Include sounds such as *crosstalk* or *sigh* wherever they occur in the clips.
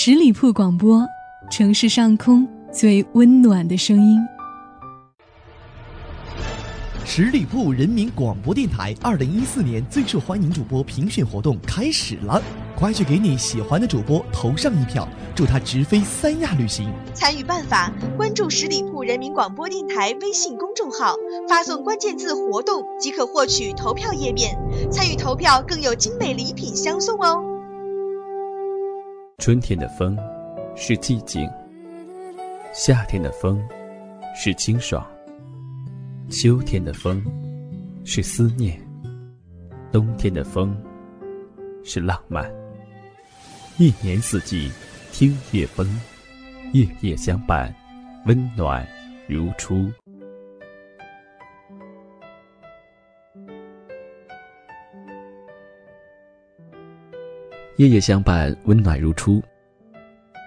十里铺广播，城市上空最温暖的声音。十里铺人民广播电台二零一四年最受欢迎主播评选活动开始了，快去给你喜欢的主播投上一票，祝他直飞三亚旅行。参与办法：关注十里铺人民广播电台微信公众号，发送关键字“活动”即可获取投票页面。参与投票更有精美礼品相送哦。春天的风是寂静，夏天的风是清爽，秋天的风是思念，冬天的风是浪漫。一年四季听夜风，夜夜相伴，温暖如初。夜夜相伴，温暖如初。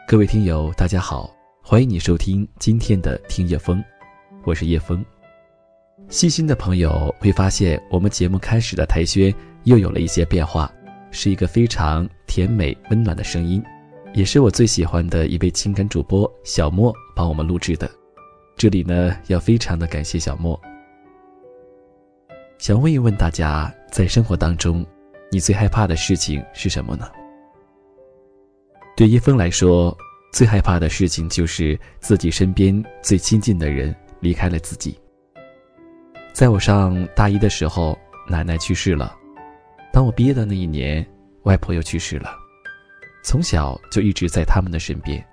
各位听友，大家好，欢迎你收听今天的听夜风，我是叶风。细心的朋友会发现，我们节目开始的台宣又有了一些变化，是一个非常甜美温暖的声音，也是我最喜欢的一位情感主播小莫帮我们录制的。这里呢，要非常的感谢小莫。想问一问大家，在生活当中，你最害怕的事情是什么呢？对叶枫来说，最害怕的事情就是自己身边最亲近的人离开了自己。在我上大一的时候，奶奶去世了；当我毕业的那一年，外婆又去世了。从小就一直在他们的身边，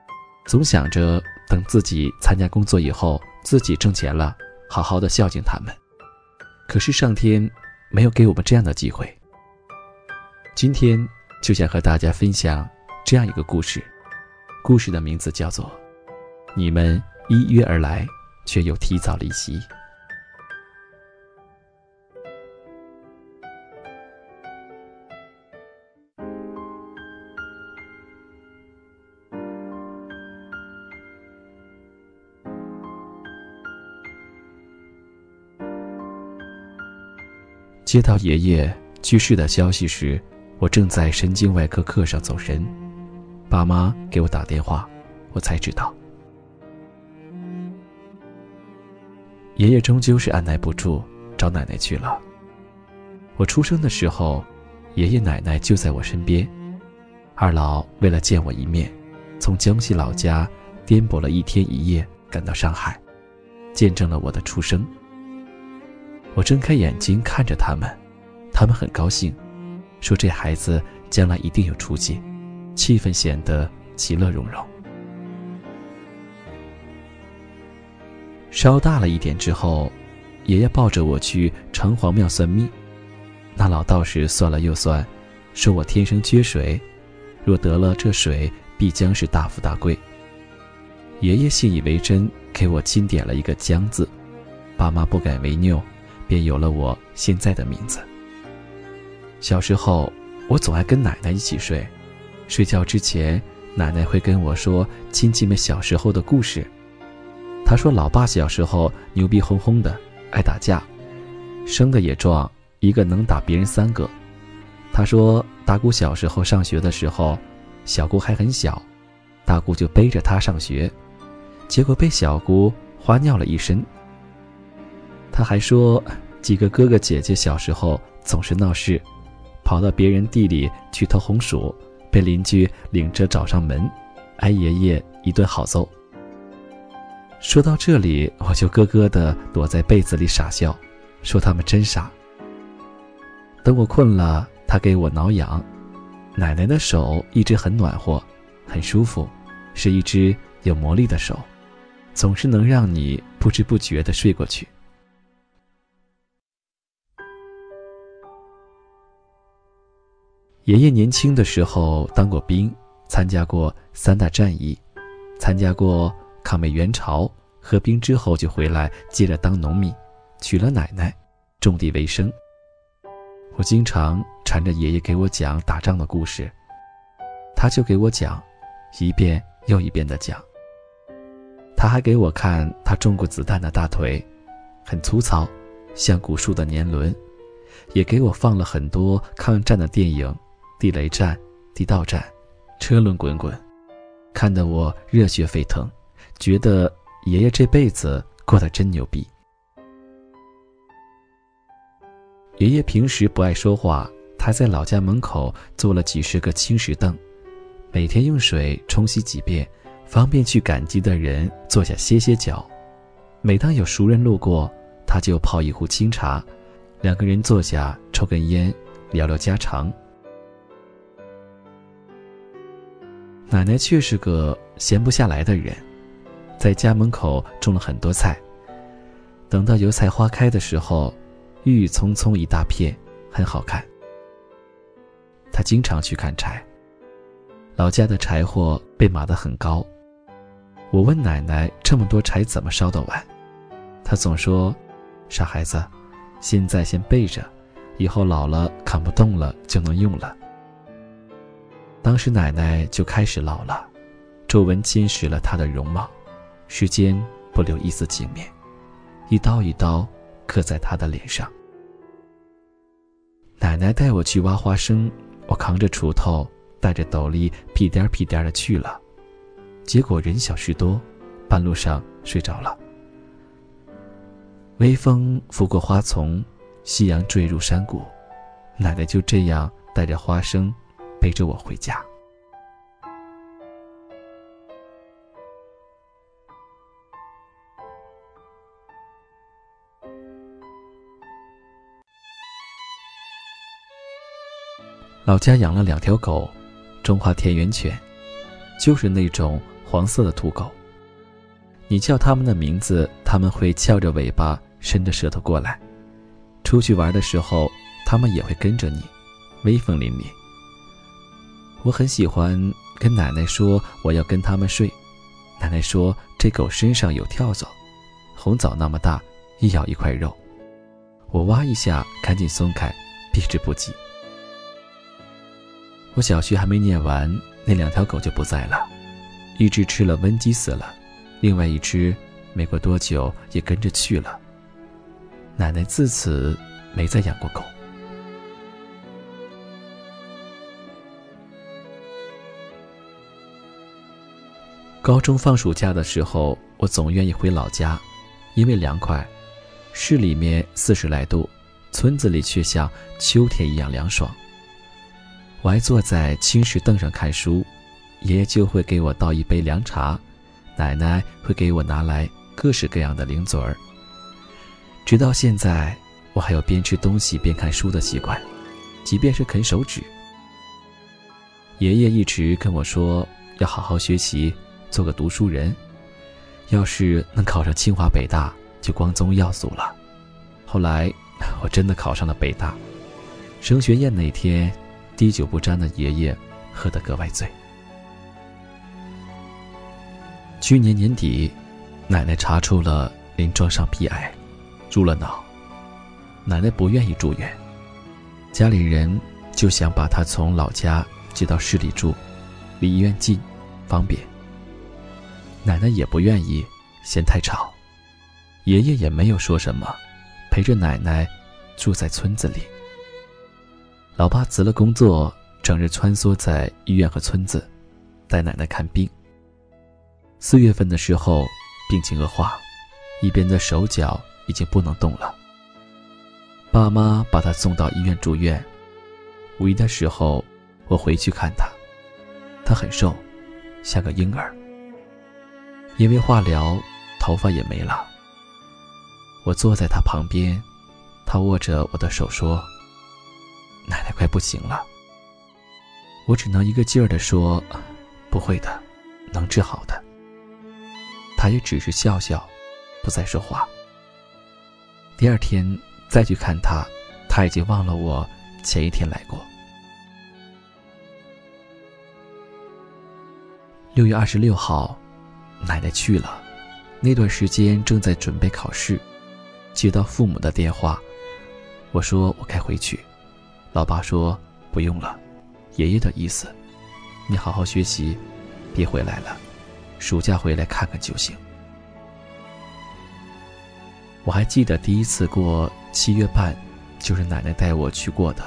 总想着等自己参加工作以后，自己挣钱了，好好的孝敬他们。可是上天没有给我们这样的机会。今天就想和大家分享。这样一个故事，故事的名字叫做《你们依约而来，却又提早离席》。接到爷爷去世的消息时，我正在神经外科课上走神。爸妈给我打电话，我才知道，爷爷终究是按耐不住，找奶奶去了。我出生的时候，爷爷奶奶就在我身边。二老为了见我一面，从江西老家颠簸了一天一夜赶到上海，见证了我的出生。我睁开眼睛看着他们，他们很高兴，说这孩子将来一定有出息。气氛显得其乐融融。稍大了一点之后，爷爷抱着我去城隍庙算命。那老道士算了又算，说我天生缺水，若得了这水，必将是大富大贵。爷爷信以为真，给我钦点了一个“江”字。爸妈不敢违拗，便有了我现在的名字。小时候，我总爱跟奶奶一起睡。睡觉之前，奶奶会跟我说亲戚们小时候的故事。她说，老爸小时候牛逼哄哄的，爱打架，生的也壮，一个能打别人三个。她说，大姑小时候上学的时候，小姑还很小，大姑就背着她上学，结果被小姑花尿了一身。她还说，几个哥哥姐姐小时候总是闹事，跑到别人地里去偷红薯。被邻居领着找上门，挨爷爷一顿好揍。说到这里，我就咯咯的躲在被子里傻笑，说他们真傻。等我困了，他给我挠痒。奶奶的手一直很暖和，很舒服，是一只有魔力的手，总是能让你不知不觉的睡过去。爷爷年轻的时候当过兵，参加过三大战役，参加过抗美援朝。合兵之后就回来，接着当农民，娶了奶奶，种地为生。我经常缠着爷爷给我讲打仗的故事，他就给我讲，一遍又一遍的讲。他还给我看他中过子弹的大腿，很粗糙，像古树的年轮，也给我放了很多抗战的电影。地雷战、地道战，车轮滚滚，看得我热血沸腾，觉得爷爷这辈子过得真牛逼。爷爷平时不爱说话，他在老家门口做了几十个青石凳，每天用水冲洗几遍，方便去赶集的人坐下歇歇脚。每当有熟人路过，他就泡一壶清茶，两个人坐下抽根烟，聊聊家常。奶奶却是个闲不下来的人，在家门口种了很多菜。等到油菜花开的时候，郁郁葱葱一大片，很好看。她经常去砍柴，老家的柴火被码得很高。我问奶奶：“这么多柴怎么烧得完？”她总说：“傻孩子，现在先备着，以后老了砍不动了就能用了。”当时奶奶就开始老了，皱纹侵蚀了她的容貌，时间不留一丝情面，一刀一刀刻在她的脸上。奶奶带我去挖花生，我扛着锄头，带着斗笠，屁颠屁颠的去了，结果人小事多，半路上睡着了。微风拂过花丛，夕阳坠入山谷，奶奶就这样带着花生。背着我回家。老家养了两条狗，中华田园犬，就是那种黄色的土狗。你叫它们的名字，它们会翘着尾巴，伸着舌头过来。出去玩的时候，它们也会跟着你，威风凛凛。我很喜欢跟奶奶说我要跟他们睡，奶奶说这狗身上有跳蚤，红枣那么大，一咬一块肉。我哇一下赶紧松开，避之不及。我小学还没念完，那两条狗就不在了，一只吃了瘟鸡死了，另外一只没过多久也跟着去了。奶奶自此没再养过狗。高中放暑假的时候，我总愿意回老家，因为凉快。市里面四十来度，村子里却像秋天一样凉爽。我还坐在青石凳上看书，爷爷就会给我倒一杯凉茶，奶奶会给我拿来各式各样的零嘴儿。直到现在，我还有边吃东西边看书的习惯，即便是啃手指。爷爷一直跟我说要好好学习。做个读书人，要是能考上清华北大，就光宗耀祖了。后来 *laughs* 我真的考上了北大。升学宴那天，滴酒不沾的爷爷喝得格外醉。去年年底，奶奶查出了临床上皮癌，入了脑。奶奶不愿意住院，家里人就想把她从老家接到市里住，离医院近，方便。奶奶也不愿意，嫌太吵。爷爷也没有说什么，陪着奶奶住在村子里。老爸辞了工作，整日穿梭在医院和村子，带奶奶看病。四月份的时候，病情恶化，一边的手脚已经不能动了。爸妈把他送到医院住院。五一的时候，我回去看他，他很瘦，像个婴儿。因为化疗，头发也没了。我坐在他旁边，他握着我的手说：“奶奶快不行了。”我只能一个劲儿的说：“不会的，能治好的。”他也只是笑笑，不再说话。第二天再去看他，他已经忘了我前一天来过。六月二十六号。奶奶去了，那段时间正在准备考试，接到父母的电话，我说我该回去，老爸说不用了，爷爷的意思，你好好学习，别回来了，暑假回来看看就行。我还记得第一次过七月半，就是奶奶带我去过的，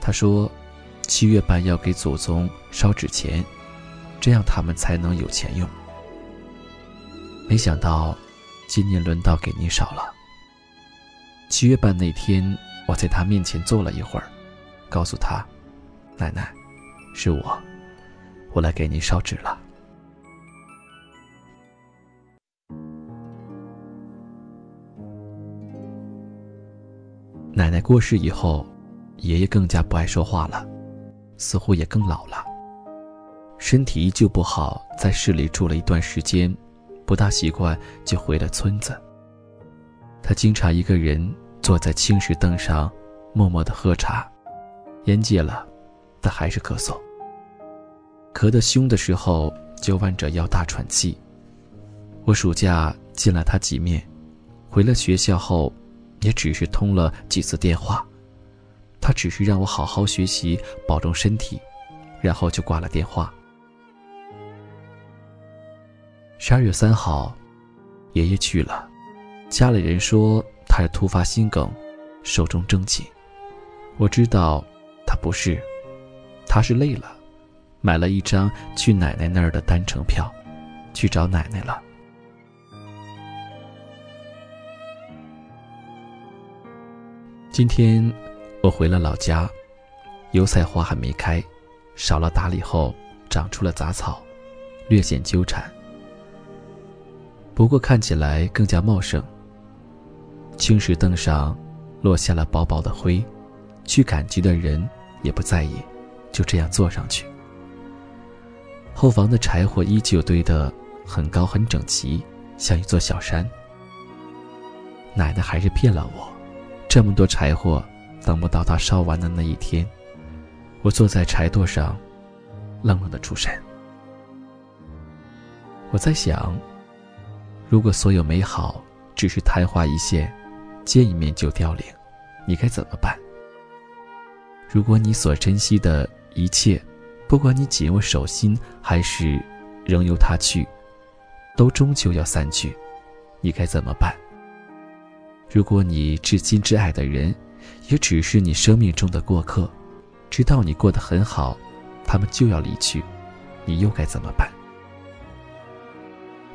她说，七月半要给祖宗烧纸钱。这样他们才能有钱用。没想到，今年轮到给您烧了。七月半那天，我在他面前坐了一会儿，告诉他：“奶奶，是我，我来给您烧纸了。”奶奶过世以后，爷爷更加不爱说话了，似乎也更老了。身体依旧不好，在市里住了一段时间，不大习惯，就回了村子。他经常一个人坐在青石凳上，默默的喝茶，烟戒了，但还是咳嗽。咳得凶的时候，就弯着腰大喘气。我暑假见了他几面，回了学校后。也只是通了几次电话，他只是让我好好学习，保重身体，然后就挂了电话。十二月三号，爷爷去了，家里人说他是突发心梗，寿终正寝。我知道他不是，他是累了，买了一张去奶奶那儿的单程票，去找奶奶了。今天我回了老家，油菜花还没开，少了打理后长出了杂草，略显纠缠。不过看起来更加茂盛。青石凳上落下了薄薄的灰，去赶集的人也不在意，就这样坐上去。后房的柴火依旧堆得很高很整齐，像一座小山。奶奶还是骗了我。这么多柴火，等不到它烧完的那一天，我坐在柴垛上，愣愣的出神。我在想，如果所有美好只是昙花一现，见一面就凋零，你该怎么办？如果你所珍惜的一切，不管你紧握手心还是仍由它去，都终究要散去，你该怎么办？如果你至亲至爱的人，也只是你生命中的过客，直到你过得很好，他们就要离去，你又该怎么办？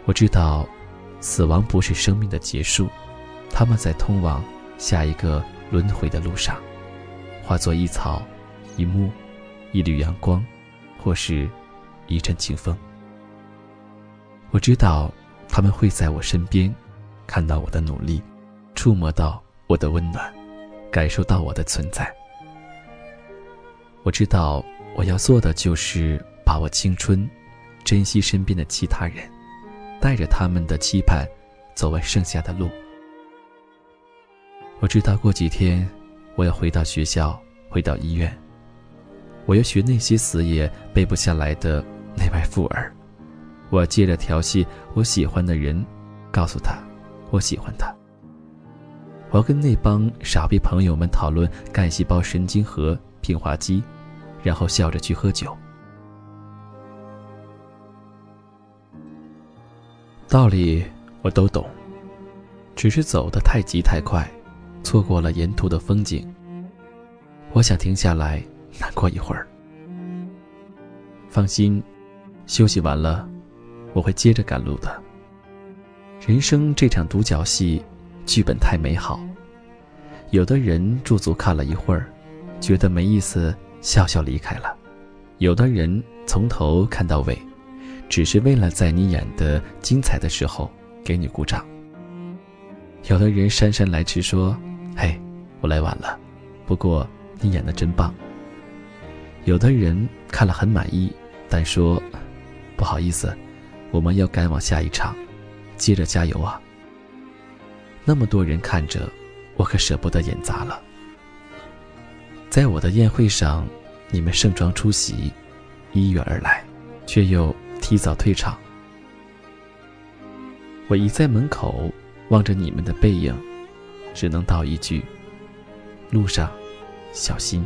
我知道，死亡不是生命的结束，他们在通往下一个轮回的路上，化作一草、一木、一缕阳光，或是一阵清风。我知道，他们会在我身边，看到我的努力。触摸到我的温暖，感受到我的存在。我知道我要做的就是把握青春，珍惜身边的其他人，带着他们的期盼，走完剩下的路。我知道过几天我要回到学校，回到医院，我要学那些死也背不下来的内外妇儿。我要接着调戏我喜欢的人，告诉他我喜欢他。我要跟那帮傻逼朋友们讨论干细胞神经和平滑肌，然后笑着去喝酒。道理我都懂，只是走得太急太快，错过了沿途的风景。我想停下来难过一会儿。放心，休息完了，我会接着赶路的。人生这场独角戏。剧本太美好，有的人驻足看了一会儿，觉得没意思，笑笑离开了；有的人从头看到尾，只是为了在你演的精彩的时候给你鼓掌；有的人姗姗来迟说：“嘿，我来晚了，不过你演的真棒。”有的人看了很满意，但说：“不好意思，我们要赶往下一场，接着加油啊。”那么多人看着，我可舍不得演砸了。在我的宴会上，你们盛装出席，一跃而来，却又提早退场。我一在门口望着你们的背影，只能道一句：路上小心。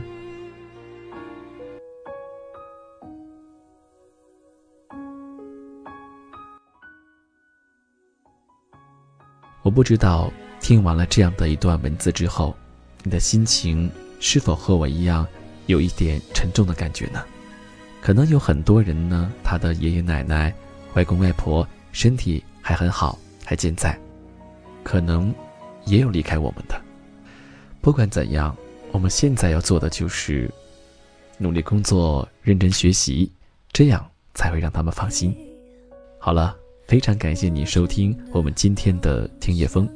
我不知道听完了这样的一段文字之后，你的心情是否和我一样有一点沉重的感觉呢？可能有很多人呢，他的爷爷奶奶、外公外婆身体还很好，还健在，可能也有离开我们的。不管怎样，我们现在要做的就是努力工作、认真学习，这样才会让他们放心。好了，非常感谢你收听我们今天的听夜风。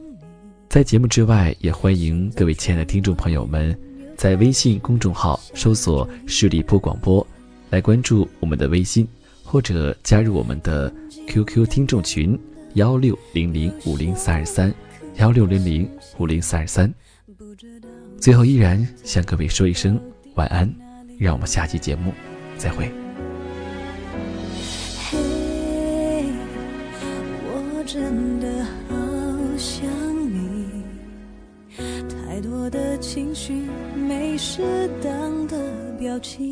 在节目之外，也欢迎各位亲爱的听众朋友们，在微信公众号搜索“十里铺广播”，来关注我们的微信，或者加入我们的 QQ 听众群幺六零零五零三二三幺六零零五零三二三。最后，依然向各位说一声晚安，让我们下期节目再会。真的好想你，太多的情绪没适当的表情，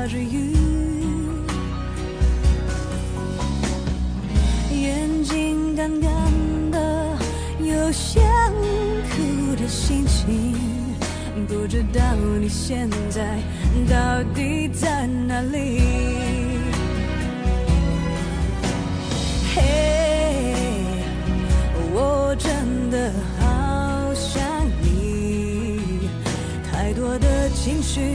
下着雨，眼睛干干的，有想哭的心情。不知道你现在到底在哪里？嘿，我真的好想你，太多的情绪